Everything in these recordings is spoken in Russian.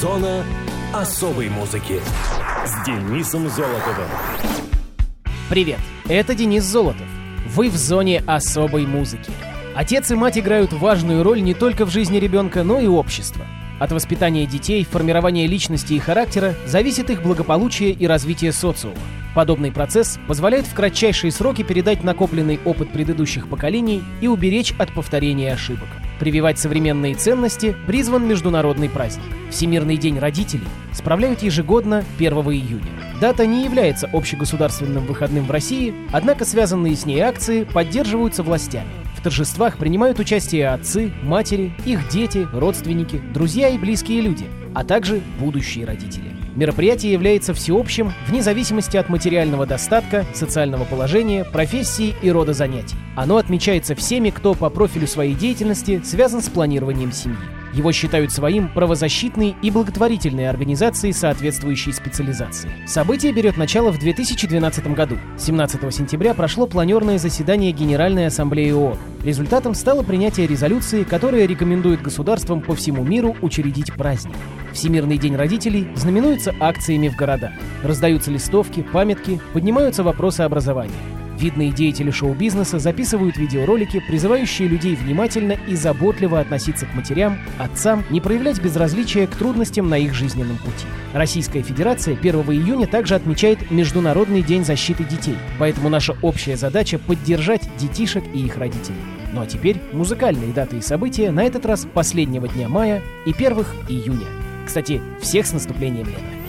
Зона особой музыки с Денисом Золотовым. Привет, это Денис Золотов. Вы в зоне особой музыки. Отец и мать играют важную роль не только в жизни ребенка, но и общества. От воспитания детей, формирования личности и характера зависит их благополучие и развитие социума. Подобный процесс позволяет в кратчайшие сроки передать накопленный опыт предыдущих поколений и уберечь от повторения ошибок. Прививать современные ценности призван международный праздник. Всемирный день родителей справляют ежегодно 1 июня. Дата не является общегосударственным выходным в России, однако связанные с ней акции поддерживаются властями. В торжествах принимают участие отцы, матери, их дети, родственники, друзья и близкие люди, а также будущие родители. Мероприятие является всеобщим вне зависимости от материального достатка, социального положения, профессии и рода занятий. Оно отмечается всеми, кто по профилю своей деятельности связан с планированием семьи. Его считают своим правозащитной и благотворительной организацией соответствующей специализации. Событие берет начало в 2012 году. 17 сентября прошло планерное заседание Генеральной Ассамблеи ООН. Результатом стало принятие резолюции, которая рекомендует государствам по всему миру учредить праздник. Всемирный день родителей знаменуется акциями в городах. Раздаются листовки, памятки, поднимаются вопросы образования. Видные деятели шоу-бизнеса записывают видеоролики, призывающие людей внимательно и заботливо относиться к матерям, отцам, не проявлять безразличия к трудностям на их жизненном пути. Российская Федерация 1 июня также отмечает Международный день защиты детей, поэтому наша общая задача — поддержать детишек и их родителей. Ну а теперь музыкальные даты и события, на этот раз последнего дня мая и первых июня. Кстати, всех с наступлением лета.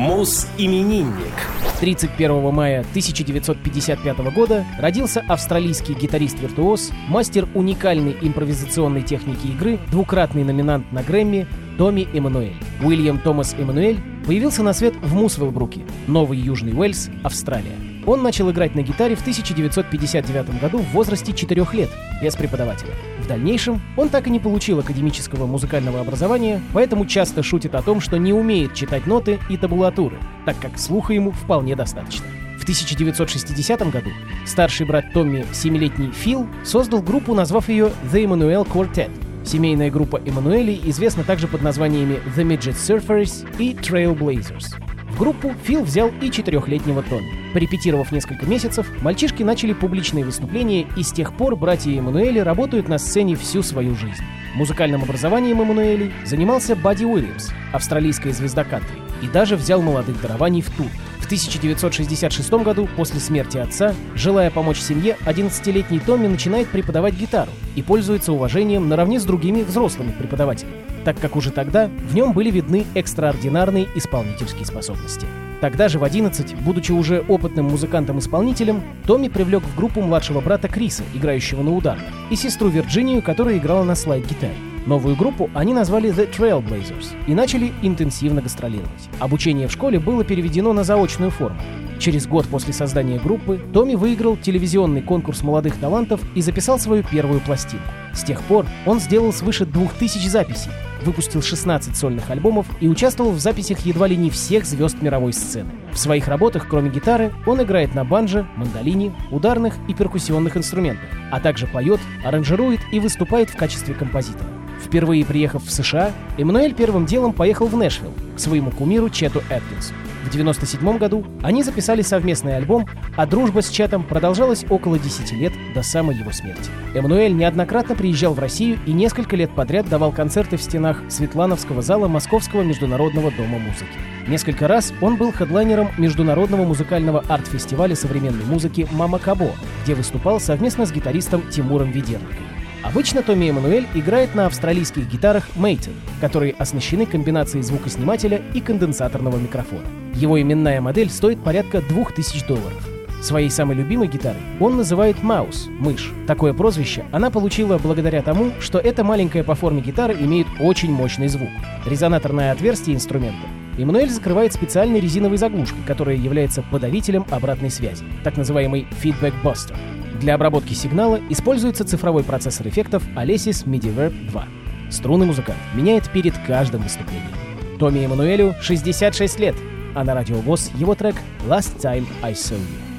Мус-именинник. 31 мая 1955 года родился австралийский гитарист-виртуоз, мастер уникальной импровизационной техники игры, двукратный номинант на Грэмми Томми Эммануэль. Уильям Томас Эммануэль появился на свет в Мусвеллбруке, Новый Южный Уэльс, Австралия. Он начал играть на гитаре в 1959 году в возрасте 4 лет, без преподавателя. Дальнейшем он так и не получил академического музыкального образования, поэтому часто шутит о том, что не умеет читать ноты и табулатуры, так как слуха ему вполне достаточно. В 1960 году старший брат Томми, семилетний Фил, создал группу, назвав ее The Emmanuel Quartet. Семейная группа Эммануэлей известна также под названиями The Midget Surfers и Trailblazers. В группу Фил взял и четырехлетнего Томми. Порепетировав несколько месяцев, мальчишки начали публичные выступления, и с тех пор братья Эммануэли работают на сцене всю свою жизнь. Музыкальным образованием Эммануэлей занимался Бадди Уильямс, австралийская звезда кантри, и даже взял молодых дарований в тур. В 1966 году, после смерти отца, желая помочь семье, 11-летний Томми начинает преподавать гитару и пользуется уважением наравне с другими взрослыми преподавателями, так как уже тогда в нем были видны экстраординарные исполнительские способности. Тогда же в 11, будучи уже опытным музыкантом-исполнителем, Томми привлек в группу младшего брата Криса, играющего на ударных, и сестру Вирджинию, которая играла на слайд-гитаре. Новую группу они назвали The Trailblazers и начали интенсивно гастролировать. Обучение в школе было переведено на заочную форму. Через год после создания группы Томми выиграл телевизионный конкурс молодых талантов и записал свою первую пластинку. С тех пор он сделал свыше 2000 записей, выпустил 16 сольных альбомов и участвовал в записях едва ли не всех звезд мировой сцены. В своих работах, кроме гитары, он играет на банджо, мандолине, ударных и перкуссионных инструментах, а также поет, аранжирует и выступает в качестве композитора. Впервые приехав в США, Эммануэль первым делом поехал в Нэшвилл к своему кумиру Чету Эткинсу. В 1997 году они записали совместный альбом, а дружба с Четом продолжалась около 10 лет до самой его смерти. Эммануэль неоднократно приезжал в Россию и несколько лет подряд давал концерты в стенах Светлановского зала Московского международного дома музыки. Несколько раз он был хедлайнером международного музыкального арт-фестиваля современной музыки «Мама Кабо», где выступал совместно с гитаристом Тимуром Ведерником. Обычно Томми Эммануэль играет на австралийских гитарах Мейтон, которые оснащены комбинацией звукоснимателя и конденсаторного микрофона. Его именная модель стоит порядка 2000 долларов. Своей самой любимой гитарой он называет Маус – мышь. Такое прозвище она получила благодаря тому, что эта маленькая по форме гитара имеет очень мощный звук. Резонаторное отверстие инструмента Эммануэль закрывает специальной резиновой заглушкой, которая является подавителем обратной связи, так называемый feedback buster. Для обработки сигнала используется цифровой процессор эффектов Alesis MIDIVerb 2. Струнный музыкант меняет перед каждым выступлением. Томми Эммануэлю 66 лет, а на радио ВОЗ его трек «Last Time I Saw You».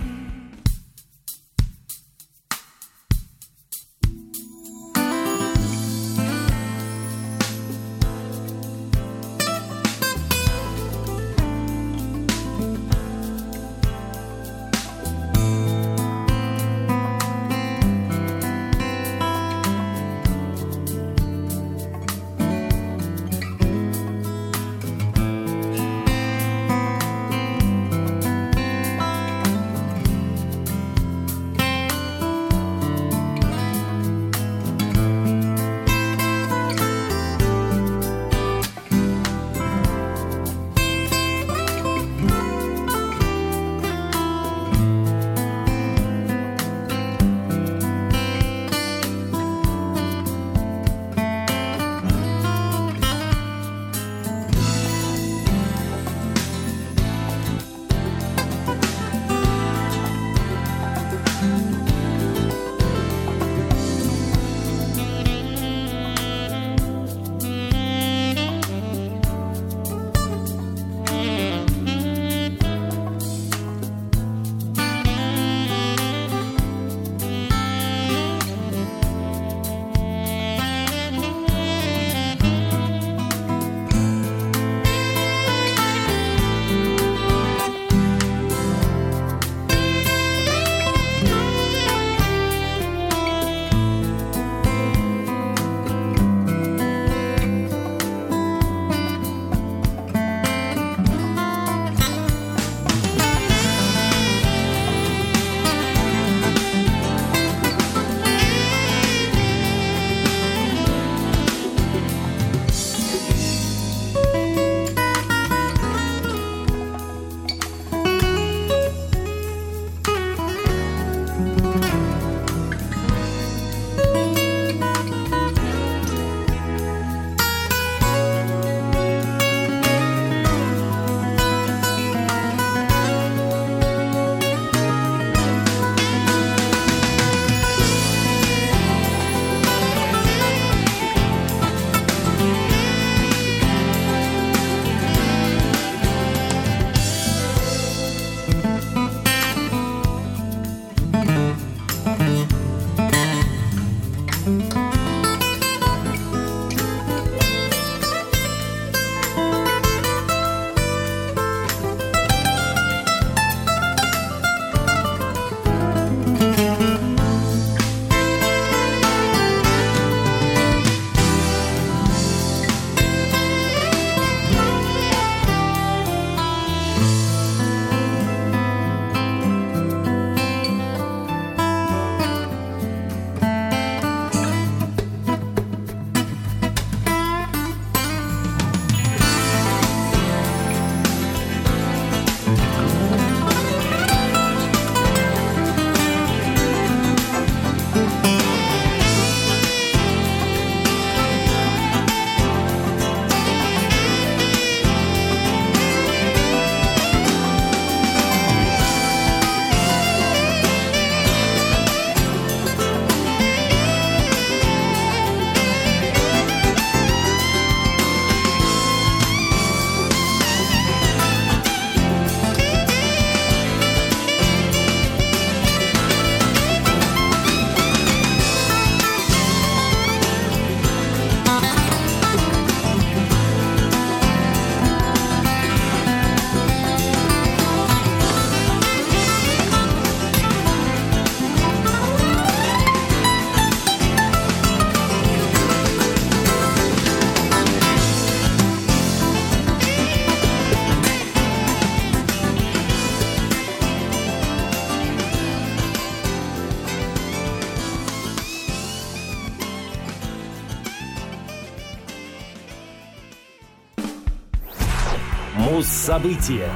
Муз-события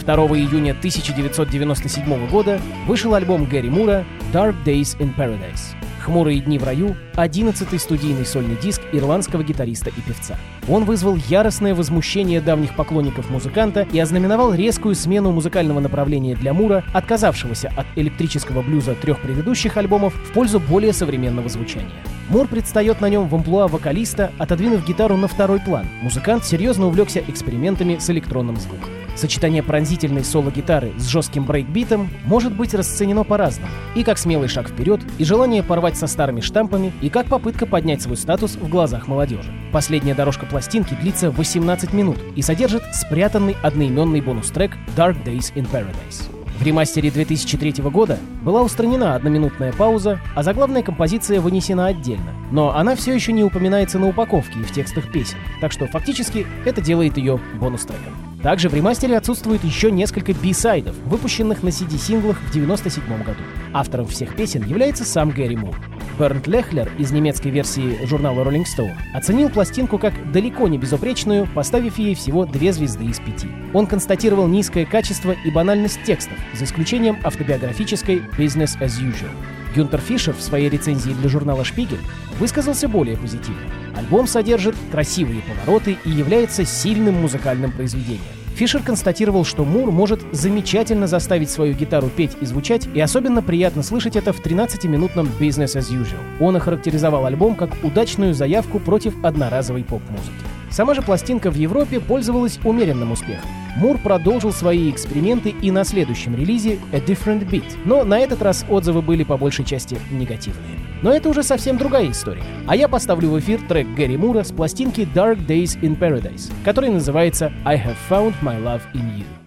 2 июня 1997 года вышел альбом Гэри Мура «Dark Days in Paradise». «Хмурые дни в раю» — одиннадцатый студийный сольный диск ирландского гитариста и певца. Он вызвал яростное возмущение давних поклонников музыканта и ознаменовал резкую смену музыкального направления для Мура, отказавшегося от электрического блюза трех предыдущих альбомов в пользу более современного звучания. Мур предстает на нем в амплуа вокалиста, отодвинув гитару на второй план. Музыкант серьезно увлекся экспериментами с электронным звуком. Сочетание пронзительной соло-гитары с жестким брейкбитом может быть расценено по-разному. И как смелый шаг вперед, и желание порвать со старыми штампами, и как попытка поднять свой статус в глазах молодежи. Последняя дорожка пластинки длится 18 минут и содержит спрятанный одноименный бонус-трек «Dark Days in Paradise». В ремастере 2003 года была устранена одноминутная пауза, а заглавная композиция вынесена отдельно. Но она все еще не упоминается на упаковке и в текстах песен, так что фактически это делает ее бонус-треком. Также в ремастере отсутствует еще несколько би-сайдов, выпущенных на CD-синглах в 1997 году. Автором всех песен является сам Гэри Мур. Бернт Лехлер из немецкой версии журнала Rolling Stone оценил пластинку как далеко не безупречную, поставив ей всего две звезды из пяти. Он констатировал низкое качество и банальность текстов, за исключением автобиографической «Business as usual». Гюнтер Фишер в своей рецензии для журнала «Шпигель» высказался более позитивно. Альбом содержит красивые повороты и является сильным музыкальным произведением. Фишер констатировал, что Мур может замечательно заставить свою гитару петь и звучать, и особенно приятно слышать это в 13-минутном «Business as usual». Он охарактеризовал альбом как удачную заявку против одноразовой поп-музыки. Сама же пластинка в Европе пользовалась умеренным успехом. Мур продолжил свои эксперименты и на следующем релизе A Different Beat, но на этот раз отзывы были по большей части негативные. Но это уже совсем другая история. А я поставлю в эфир трек Гэри Мура с пластинки Dark Days in Paradise, который называется I Have Found My Love in You.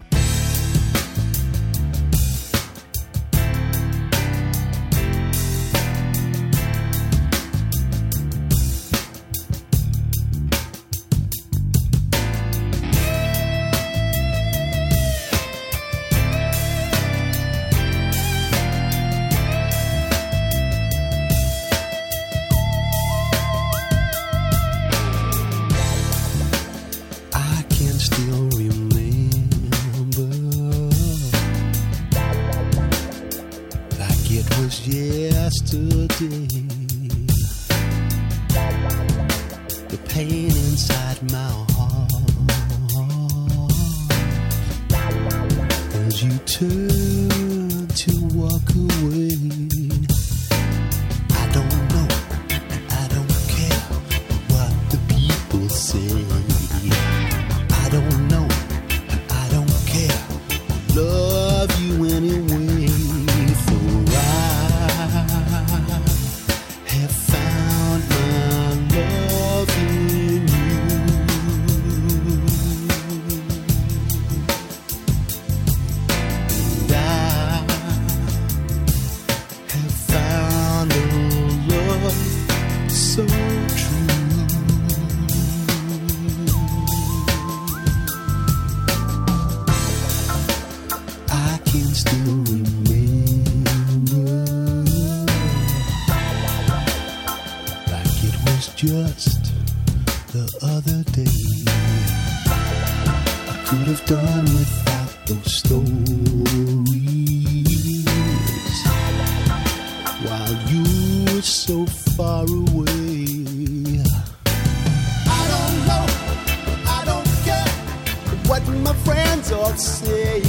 it was yesterday. The pain inside my heart as you turn to walk away. my friends all say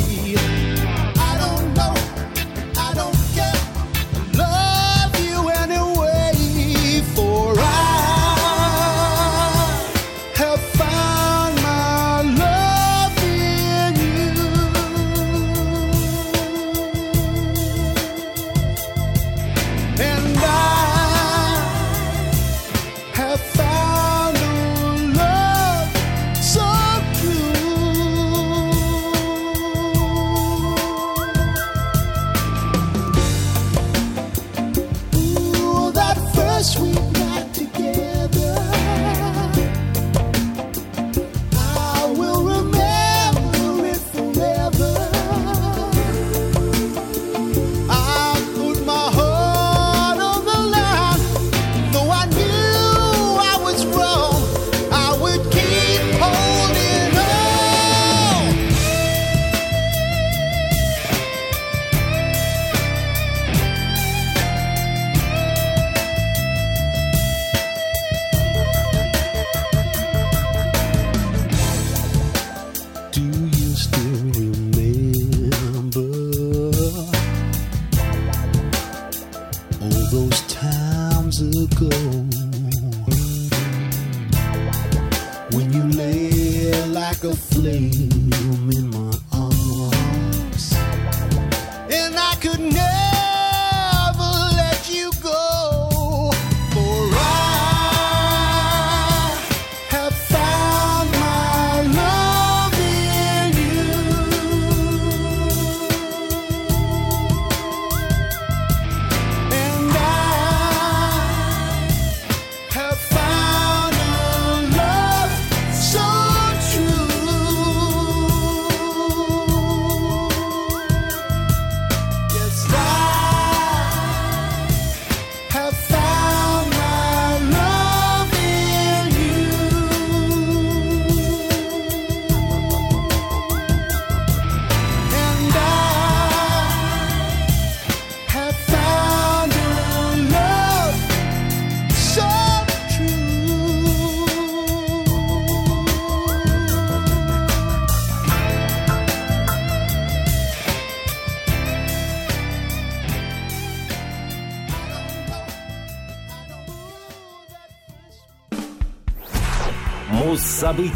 all those times ago when you lay like a flame in my arms, and I could never.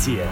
Муз-события.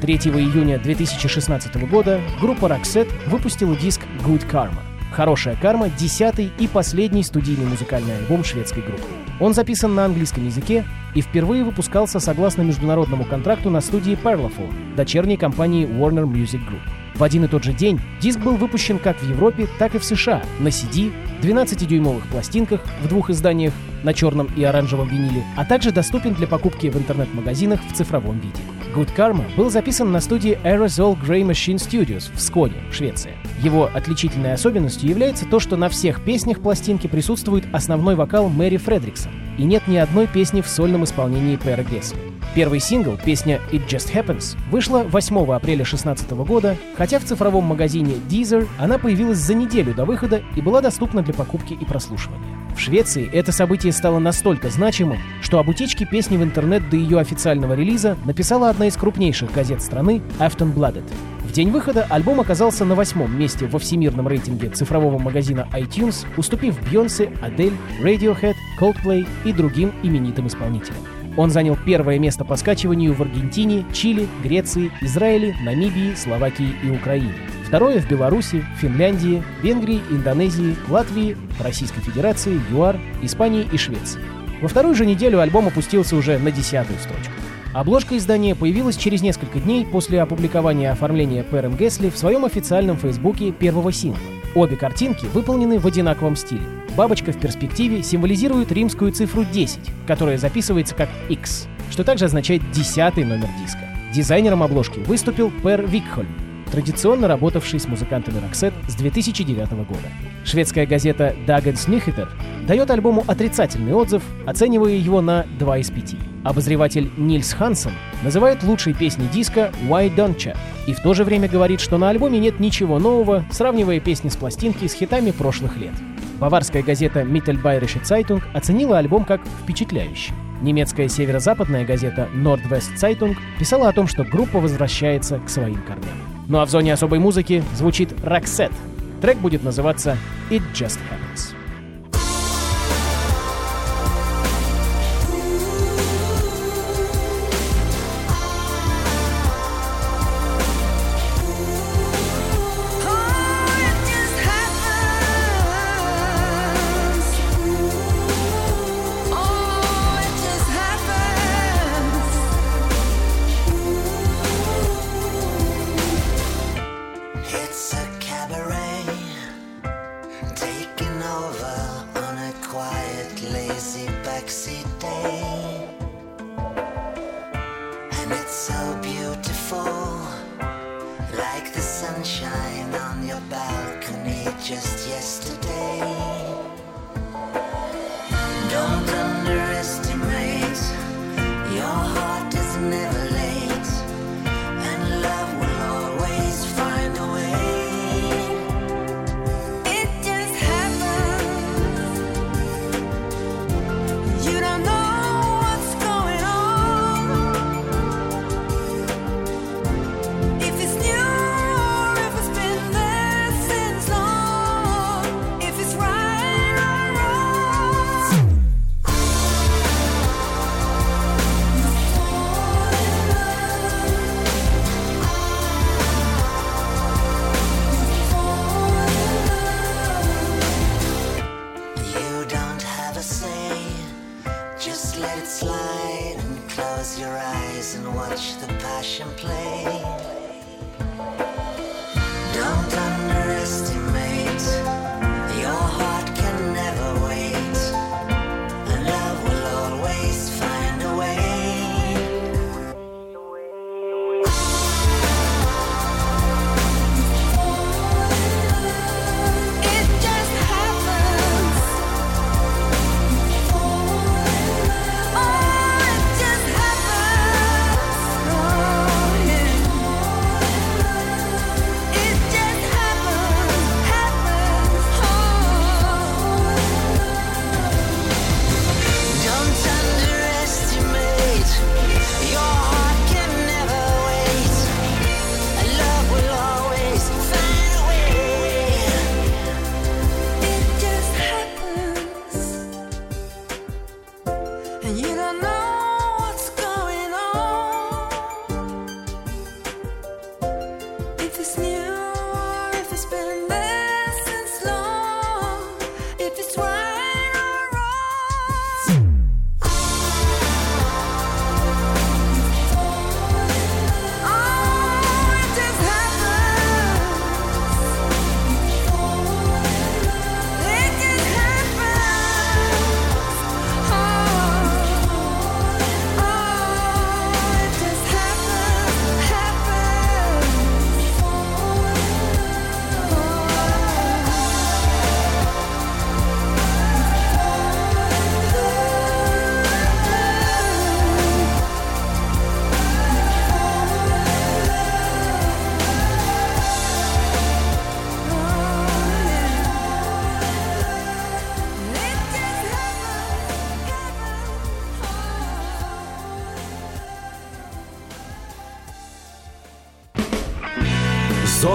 3 июня 2016 года группа Roxette выпустила диск Good Karma. Хорошая карма — десятый и последний студийный музыкальный альбом шведской группы. Он записан на английском языке и впервые выпускался согласно международному контракту на студии Parlophone, дочерней компании Warner Music Group. В один и тот же день диск был выпущен как в Европе, так и в США на CD, 12-дюймовых пластинках в двух изданиях на черном и оранжевом виниле, а также доступен для покупки в интернет-магазинах в цифровом виде. Good Karma был записан на студии Aerosol Grey Machine Studios в Сконе, Швеция. Его отличительной особенностью является то, что на всех песнях пластинки присутствует основной вокал Мэри Фредриксон, и нет ни одной песни в сольном исполнении Пэра Гессли. Первый сингл, песня It Just Happens, вышла 8 апреля 2016 года, хотя в цифровом магазине Deezer она появилась за неделю до выхода и была доступна для покупки и прослушивания. В Швеции это событие стало настолько значимым, что об утечке песни в интернет до ее официального релиза написала одна из крупнейших газет страны Aftonbladet. В день выхода альбом оказался на восьмом месте во всемирном рейтинге цифрового магазина iTunes, уступив Бьонсе, Адель, Radiohead, Coldplay и другим именитым исполнителям. Он занял первое место по скачиванию в Аргентине, Чили, Греции, Израиле, Намибии, Словакии и Украине. Второе в Беларуси, Финляндии, Венгрии, Индонезии, Латвии, Российской Федерации, ЮАР, Испании и Швеции. Во вторую же неделю альбом опустился уже на десятую строчку. Обложка издания появилась через несколько дней после опубликования оформления Пэром Гесли в своем официальном фейсбуке первого сингла. Обе картинки выполнены в одинаковом стиле. Бабочка в перспективе символизирует римскую цифру 10, которая записывается как X, что также означает десятый номер диска. Дизайнером обложки выступил Пэр Викхольм, традиционно работавший с музыкантами Roxette с 2009 года. Шведская газета Dagens Nyheter дает альбому отрицательный отзыв, оценивая его на 2 из 5. Обозреватель Нильс Хансен называет лучшей песней диска «Why Don't Ya?» и в то же время говорит, что на альбоме нет ничего нового, сравнивая песни с пластинки с хитами прошлых лет. Баварская газета Mittelbayerische Zeitung оценила альбом как впечатляющий. Немецкая северо-западная газета Nordwest Zeitung писала о том, что группа возвращается к своим корням. Ну а в зоне особой музыки звучит Roxette. Трек будет называться «It Just Happens». Lazy backseat day. And it's so beautiful, like the sunshine on your balcony just yesterday. and you don't know